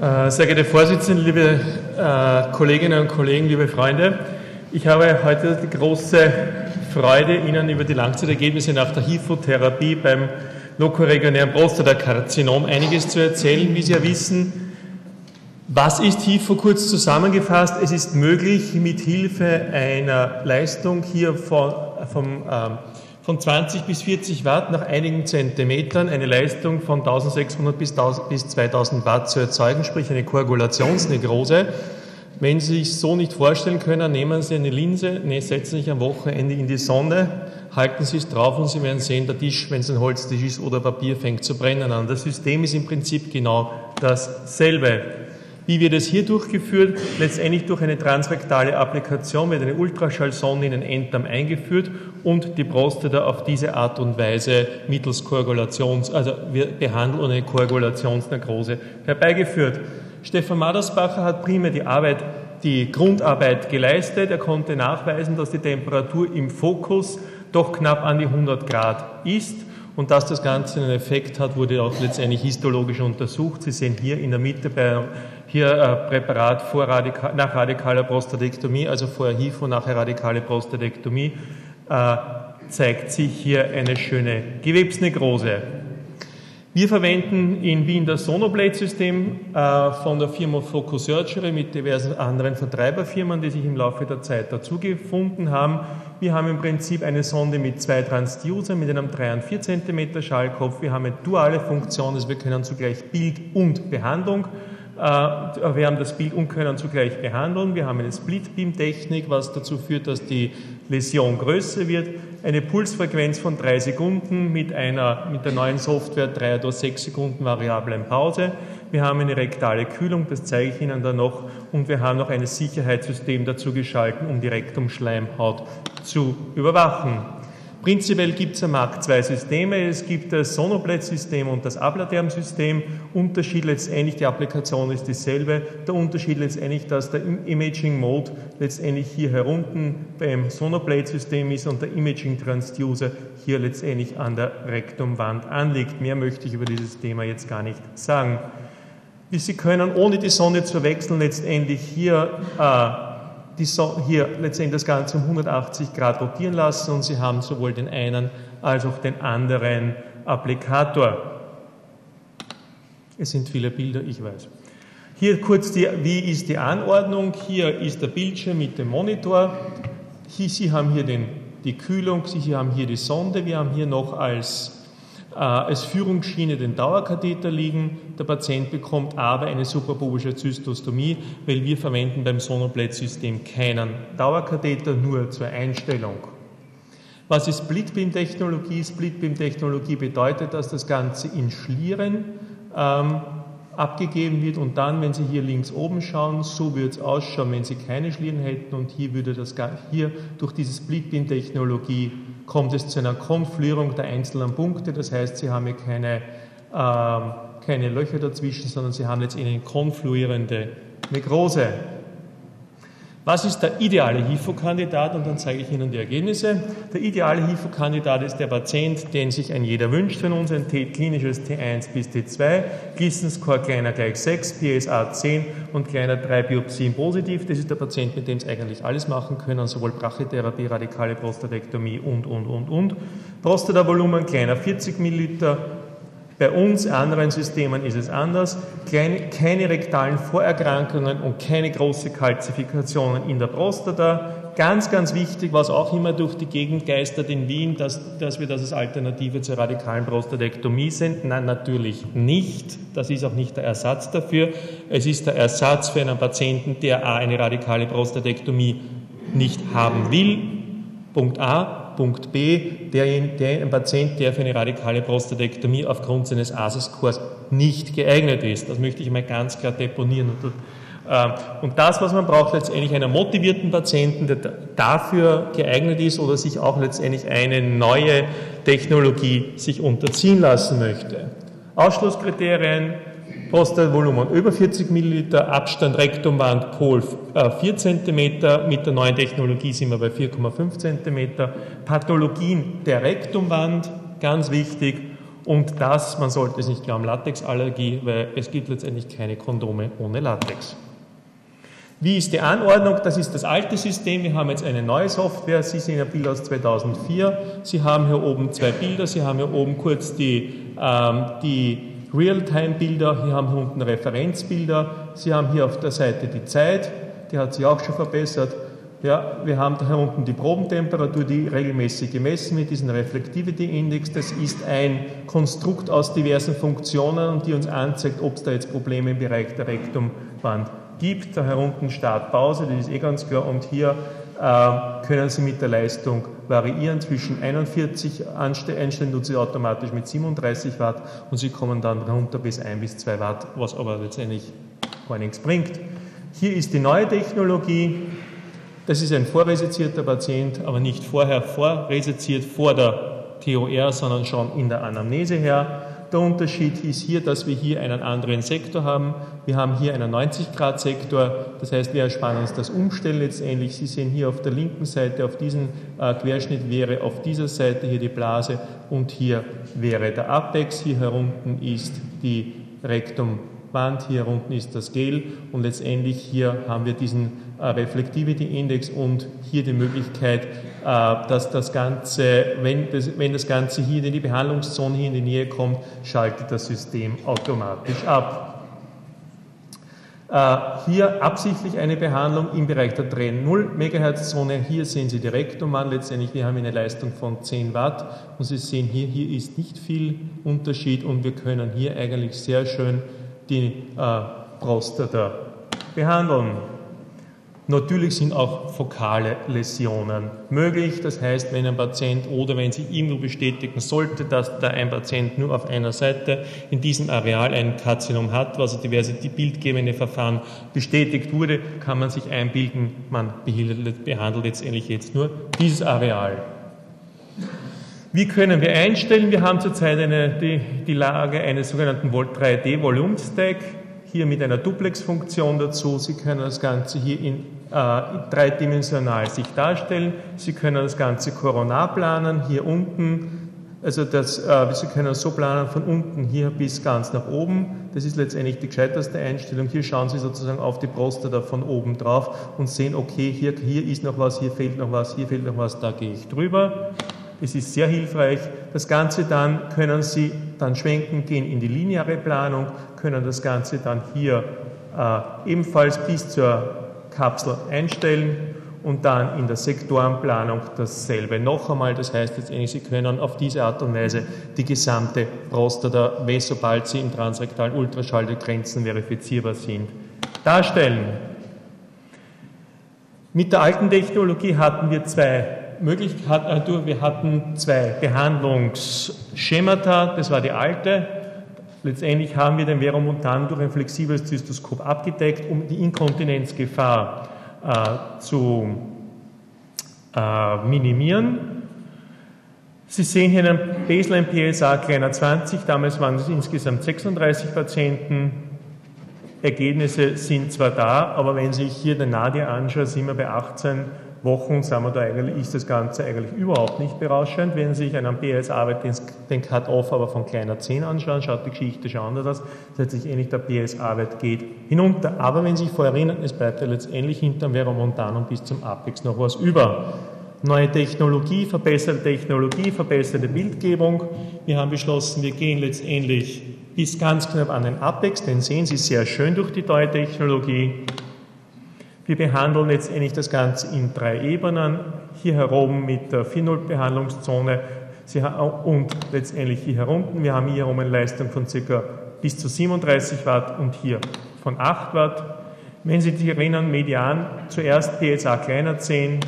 Äh, sehr geehrte Vorsitzende, liebe äh, Kolleginnen und Kollegen, liebe Freunde, ich habe heute die große Freude, Ihnen über die Langzeitergebnisse nach der HIFO-Therapie beim lokoregionären Prostatakarzinom einiges zu erzählen. Wie Sie ja wissen, was ist HIFO kurz zusammengefasst? Es ist möglich, mit Hilfe einer Leistung hier von, vom ähm, von 20 bis 40 Watt nach einigen Zentimetern eine Leistung von 1600 bis, 2000 Watt zu erzeugen, sprich eine Koagulationsnegrose. Wenn Sie sich so nicht vorstellen können, nehmen Sie eine Linse, ne, setzen sich am Wochenende in die Sonne, halten Sie es drauf und Sie werden sehen, der Tisch, wenn es ein Holztisch ist oder Papier, fängt zu brennen an. Das System ist im Prinzip genau dasselbe. Wie wird es hier durchgeführt? Letztendlich durch eine transrektale Applikation wird eine Ultraschallsonde in den Enddarm eingeführt und die Prostata auf diese Art und Weise mittels Koagulations, also wir behandeln eine Koagulationsnekrose herbeigeführt. Stefan Madersbacher hat primär die Arbeit, die Grundarbeit geleistet. Er konnte nachweisen, dass die Temperatur im Fokus doch knapp an die 100 Grad ist. Und dass das Ganze einen Effekt hat, wurde auch letztendlich histologisch untersucht. Sie sehen hier in der Mitte bei hier äh, Präparat vor Radika nach radikaler Prostatektomie, also vorher HIFO, nachher radikale Prostatektomie, äh, zeigt sich hier eine schöne Gewebsnekrose. Wir verwenden in Wien das Sonoblade-System äh, von der Firma Focus Surgery mit diversen anderen Vertreiberfirmen, die sich im Laufe der Zeit dazugefunden haben. Wir haben im Prinzip eine Sonde mit zwei Transducer mit einem 3 und 4 cm Schallkopf. Wir haben eine duale Funktion, also wir können zugleich Bild und Behandlung wir haben das Bild und können zugleich behandeln. Wir haben eine Split-Beam-Technik, was dazu führt, dass die Läsion größer wird. Eine Pulsfrequenz von drei Sekunden mit einer, mit der neuen Software drei oder sechs Sekunden variablen Pause. Wir haben eine rektale Kühlung, das zeige ich Ihnen dann noch. Und wir haben noch ein Sicherheitssystem dazu geschalten, um die Rektumschleimhaut zu überwachen. Prinzipiell gibt es am Markt zwei Systeme. Es gibt das Sonoblade-System und das Abladerm-System. Unterschied letztendlich, die Applikation ist dieselbe. Der Unterschied letztendlich, dass der Imaging Mode letztendlich hier herunten beim Sonoblade-System ist und der Imaging Transducer hier letztendlich an der Rektumwand anliegt. Mehr möchte ich über dieses Thema jetzt gar nicht sagen. Sie können, ohne die Sonne zu wechseln, letztendlich hier äh, die hier letztendlich das Ganze um 180 Grad rotieren lassen und Sie haben sowohl den einen als auch den anderen Applikator. Es sind viele Bilder, ich weiß. Hier kurz, die, wie ist die Anordnung? Hier ist der Bildschirm mit dem Monitor. Hier, Sie haben hier den, die Kühlung, Sie haben hier die Sonde. Wir haben hier noch als als Führungsschiene den Dauerkatheter liegen. Der Patient bekommt aber eine suprapubische Zystostomie, weil wir verwenden beim Sonoblät-System keinen Dauerkatheter, nur zur Einstellung. Was ist Splitbeam-Technologie? Splitbeam-Technologie bedeutet, dass das Ganze in Schlieren ähm, abgegeben wird und dann, wenn Sie hier links oben schauen, so würde es ausschauen, wenn Sie keine Schlieren hätten und hier würde das hier durch diese Splitbeam-Technologie kommt es zu einer Konfluierung der einzelnen Punkte. Das heißt, Sie haben hier keine, äh, keine Löcher dazwischen, sondern Sie haben jetzt eine konfluierende Nekrose. Was ist der ideale HIFO-Kandidat? Und dann zeige ich Ihnen die Ergebnisse. Der ideale HIFO-Kandidat ist der Patient, den sich ein jeder wünscht von uns, ein klinisches T1 bis T2, Gleason-Score kleiner gleich 6, PSA 10 und kleiner 3 Biopsien positiv. Das ist der Patient, mit dem Sie eigentlich alles machen können, sowohl Brachytherapie, radikale Prostatektomie und, und, und, und. Prostatavolumen kleiner 40 Milliliter, bei uns, anderen Systemen ist es anders. Keine, keine rektalen Vorerkrankungen und keine große Kalzifikationen in der Prostata. Ganz, ganz wichtig, was auch immer durch die Gegend geistert in Wien, dass, dass wir das als Alternative zur radikalen Prostatektomie sind. Nein, natürlich nicht. Das ist auch nicht der Ersatz dafür. Es ist der Ersatz für einen Patienten, der A, eine radikale Prostatektomie nicht haben will. Punkt A. Punkt B, der, der, ein Patient, der für eine radikale Prostatektomie aufgrund seines ASA-Scores nicht geeignet ist. Das möchte ich mal ganz klar deponieren. Und, äh, das, was man braucht, letztendlich einen motivierten Patienten, der dafür geeignet ist oder sich auch letztendlich eine neue Technologie sich unterziehen lassen möchte. Ausschlusskriterien, Prostatavolumen über 40 Milliliter, Abstand Rektumwand Pol 4 cm, mit der neuen Technologie sind wir bei 4,5 cm, Pathologien der Rektumwand, ganz wichtig, Und das, man sollte es nicht glauben, Latexallergie, weil es gibt letztendlich keine Kondome ohne Latex. Wie ist die Anordnung? Das ist das alte System. Wir haben jetzt eine neue Software. Sie sehen ein Bild aus 2004. Sie haben hier oben zwei Bilder. Sie haben hier oben kurz die, ähm, die Realtime-Bilder. Hier haben hier unten Referenzbilder. Sie haben hier auf der Seite die Zeit. Die hat sich auch schon verbessert. Ja, wir haben da unten die Probentemperatur, die regelmäßig gemessen wird, diesen Reflectivity Index. Das ist ein Konstrukt aus diversen Funktionen die uns anzeigt, ob es da jetzt Probleme im Bereich der Rektumwand gibt. Da unten Startpause, das ist eh ganz klar. Und hier äh, können Sie mit der Leistung variieren. Zwischen 41 einstellen tut Sie automatisch mit 37 Watt und Sie kommen dann runter bis 1 bis 2 Watt, was aber letztendlich gar nichts bringt. Hier ist die neue Technologie. Das ist ein vorresizierter Patient, aber nicht vorher vorresiziert vor der TOR, sondern schon in der Anamnese her. Der Unterschied ist hier, dass wir hier einen anderen Sektor haben. Wir haben hier einen 90-Grad-Sektor, das heißt, wir ersparen uns das Umstellen letztendlich. Sie sehen hier auf der linken Seite, auf diesem äh, Querschnitt wäre auf dieser Seite hier die Blase und hier wäre der Apex. Hier herunten ist die Rektum Band, hier unten ist das Gel und letztendlich hier haben wir diesen äh, Reflectivity Index und hier die Möglichkeit, dass das Ganze, wenn das, wenn das Ganze hier in die Behandlungszone hier in die Nähe kommt, schaltet das System automatisch ab. Äh, hier absichtlich eine Behandlung im Bereich der 3,0 MHz Zone. Hier sehen Sie die Rektumann. Letztendlich, wir haben eine Leistung von 10 Watt und Sie sehen hier, hier ist nicht viel Unterschied und wir können hier eigentlich sehr schön die äh, Prostata behandeln. Natürlich sind auch fokale Läsionen möglich. Das heißt, wenn ein Patient oder wenn sich irgendwo bestätigen sollte, dass da ein Patient nur auf einer Seite in diesem Areal ein Karzinom hat, was diverse bildgebende Verfahren bestätigt wurde, kann man sich einbilden, man behandelt letztendlich jetzt nur dieses Areal. Wie können wir einstellen? Wir haben zurzeit eine, die, die Lage eines sogenannten 3D Volume Stack, hier mit einer Duplex-Funktion dazu. Sie können das Ganze hier in, äh, dreidimensional sich darstellen. Sie können das Ganze koronar planen, hier unten. Also das, äh, Sie können so planen von unten hier bis ganz nach oben. Das ist letztendlich die gescheiterste Einstellung. Hier schauen Sie sozusagen auf die Prostata von oben drauf und sehen, okay, hier, hier ist noch was, hier fehlt noch was, hier fehlt noch was, da gehe ich drüber. Es ist sehr hilfreich. Das Ganze dann können Sie dann schwenken, gehen in die lineare Planung, können das Ganze dann hier äh, ebenfalls bis zur Kapsel einstellen und dann in der Sektorenplanung dasselbe noch einmal. Das heißt letztendlich, Sie können auf diese Art und Weise die gesamte Prostata, sobald sie im transrektalen Ultraschall die Grenzen verifizierbar sind, darstellen. Mit der alten Technologie hatten wir zwei Möglichkeit, äh, wir hatten zwei Behandlungsschemata, das war die alte. Letztendlich haben wir den Veromontan durch ein flexibles Zystoskop abgedeckt, um die Inkontinenzgefahr äh, zu äh, minimieren. Sie sehen hier einen Baseline PSA kleiner 20, damals waren es insgesamt 36 Patienten. Ergebnisse sind zwar da, aber wenn Sie sich hier den Nadia anschauen, sind wir bei 18 Wochen sind wir da eigentlich, ist das Ganze eigentlich überhaupt nicht berauschend. Wenn Sie sich einen BS-Arbeit den Cut-Off aber von kleiner 10 anschauen, schaut die Geschichte schon anders aus. Heißt, ähnlich der BS-Arbeit geht hinunter. Aber wenn Sie sich vorher erinnern, es bleibt ja letztendlich hinterm Veromontanum bis zum Apex noch was über. Neue Technologie, verbesserte Technologie, verbesserte Bildgebung. Wir haben beschlossen, wir gehen letztendlich bis ganz knapp an den Apex, den sehen Sie sehr schön durch die neue Technologie. Wir behandeln letztendlich das Ganze in drei Ebenen. Hier herum mit der 4.0-Behandlungszone und letztendlich hier herunten. Wir haben hier herum eine Leistung von ca. bis zu 37 Watt und hier von 8 Watt. Wenn Sie sich erinnern, median zuerst PSA kleiner 10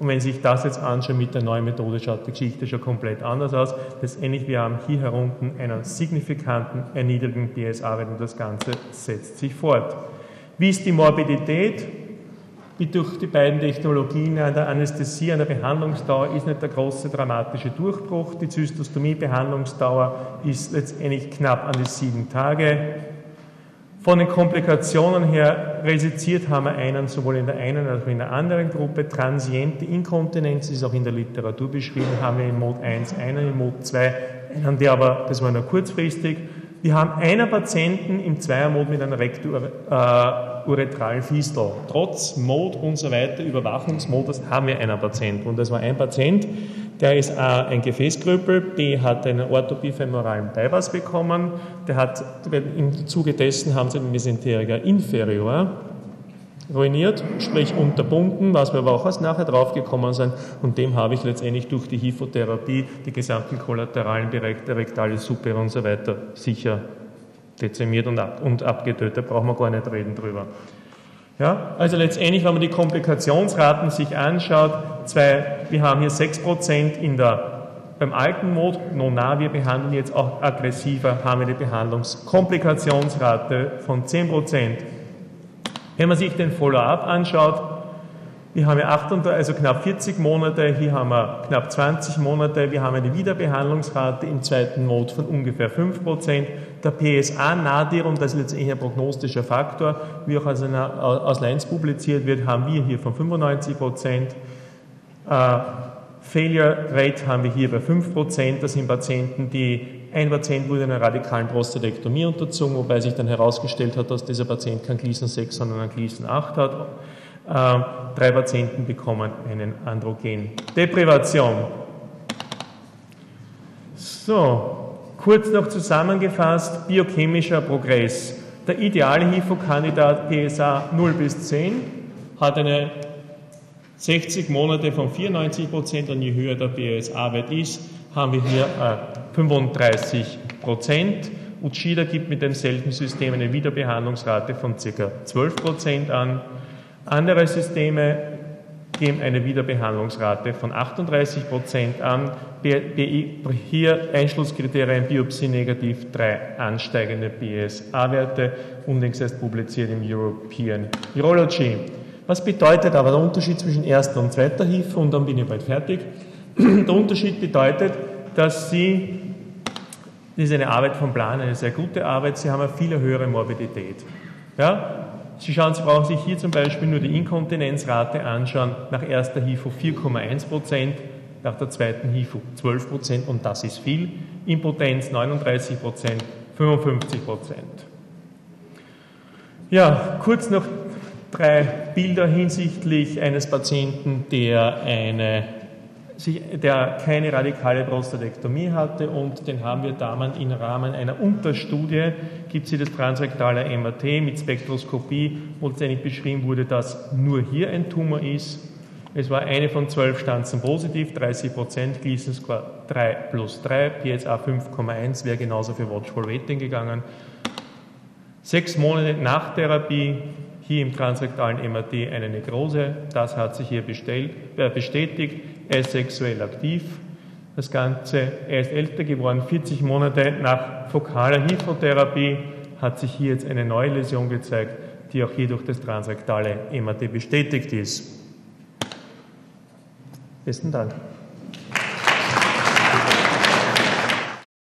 und wenn Sie sich das jetzt anschauen mit der neuen Methode, schaut die Geschichte schon komplett anders aus. Letztendlich, wir haben hier herunten einen signifikanten erniedrigten PSA-Wert und das Ganze setzt sich fort. Wie ist die Morbidität? Wie durch die beiden Technologien an der Anästhesie, an der Behandlungsdauer ist nicht der große dramatische Durchbruch. Die Zystostomie-Behandlungsdauer ist letztendlich knapp an die sieben Tage. Von den Komplikationen her resiziert haben wir einen sowohl in der einen als auch in der anderen Gruppe. Transiente Inkontinenz ist auch in der Literatur beschrieben, haben wir in Mod 1 einen, in Mod 2 haben wir aber, das war nur kurzfristig, wir haben einen Patienten im Zweiermod mit einer rekturetralen Fistel. Trotz Mod und so weiter, Überwachungsmodus, haben wir einen Patienten. Und das war ein Patient, der ist A, ein Gefäßkrüppel, B, hat einen orthopifemoralen Bypass bekommen, der hat, im Zuge dessen haben sie den Mesenteriker inferior ruiniert, sprich unterbunden, was wir aber auch erst nachher draufgekommen sind. Und dem habe ich letztendlich durch die Hypotherapie die gesamten kollateralen Bereiche rektale Suppe und so weiter sicher dezimiert und, ab, und abgetötet. Da brauchen wir gar nicht reden drüber. Ja, also letztendlich, wenn man die Komplikationsraten sich anschaut, zwei, wir haben hier 6% in der beim alten Mod, Nona, wir behandeln jetzt auch aggressiver, haben wir eine Behandlungskomplikationsrate von 10%. Wenn man sich den Follow-up anschaut, wir haben ja 38, also knapp 40 Monate, hier haben wir knapp 20 Monate, wir haben eine Wiederbehandlungsrate im zweiten Mod von ungefähr 5%. Der PSA-Nadirung, das ist letztendlich ein prognostischer Faktor, wie auch aus, einer, aus Lens publiziert wird, haben wir hier von 95%. Äh, Failure Rate haben wir hier bei 5%, das sind Patienten, die ein Patient wurde einer radikalen Prostatektomie unterzogen, wobei sich dann herausgestellt hat, dass dieser Patient kein Gleason 6, sondern ein Gleason 8 hat. Ähm, drei Patienten bekommen einen Androgen-Deprivation. So, kurz noch zusammengefasst, biochemischer Progress. Der ideale HIFO-Kandidat PSA 0 bis 10 hat eine 60 Monate von 94 Prozent und je höher der PSA-Wert ist, haben wir hier äh, 35 Prozent. Uchida gibt mit demselben System eine Wiederbehandlungsrate von ca. 12 Prozent an. Andere Systeme geben eine Wiederbehandlungsrate von 38 Prozent an. Hier Einschlusskriterien Biopsie negativ, drei ansteigende BSA-Werte, unlängst erst publiziert im European Urology. Was bedeutet aber der Unterschied zwischen erster und zweiter HIF? Und dann bin ich bald fertig. Der Unterschied bedeutet, dass Sie das ist eine Arbeit vom Plan, eine sehr gute Arbeit. Sie haben eine viel höhere Morbidität. Ja? Sie schauen, Sie brauchen sich hier zum Beispiel nur die Inkontinenzrate anschauen. Nach erster HIFO 4,1 Prozent, nach der zweiten HIFO 12 Prozent und das ist viel. Impotenz 39 Prozent, 55 Prozent. Ja, kurz noch drei Bilder hinsichtlich eines Patienten, der eine der keine radikale Prostatektomie hatte und den haben wir damals im Rahmen einer Unterstudie, gibt es das transrektale MRT mit Spektroskopie, wo letztendlich beschrieben wurde, dass nur hier ein Tumor ist. Es war eine von zwölf Stanzen positiv, 30 Prozent, Gleason Score 3 plus 3, PSA 5,1 wäre genauso für Watchful Waiting gegangen. Sechs Monate nach Therapie hier im transrektalen MRT eine Nekrose, das hat sich hier äh, bestätigt, er ist sexuell aktiv. Das Ganze, er ist älter geworden, 40 Monate nach fokaler Hypotherapie hat sich hier jetzt eine neue Läsion gezeigt, die auch hier durch das transrektale MRT bestätigt ist. Besten Dank.